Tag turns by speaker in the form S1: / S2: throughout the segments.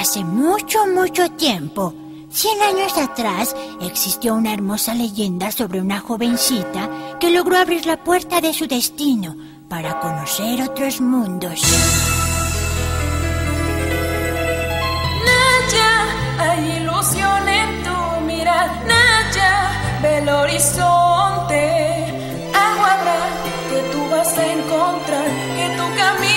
S1: Hace mucho, mucho tiempo, cien años atrás, existió una hermosa leyenda sobre una jovencita que logró abrir la puerta de su destino para conocer otros mundos.
S2: Naya, hay ilusión en tu mirada. Naya, ve el horizonte. Algo habrá que tú vas a encontrar, que tu camino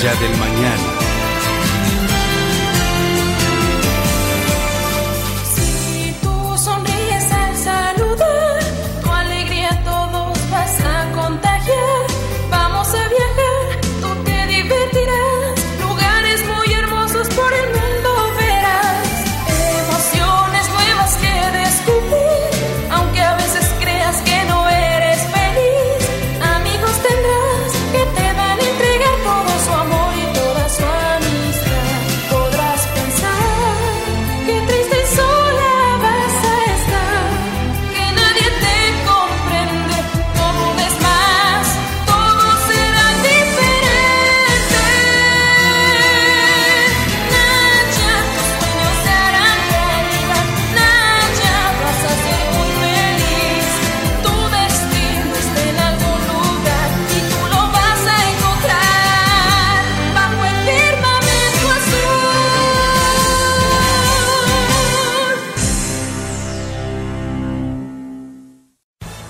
S3: Natya del mañana.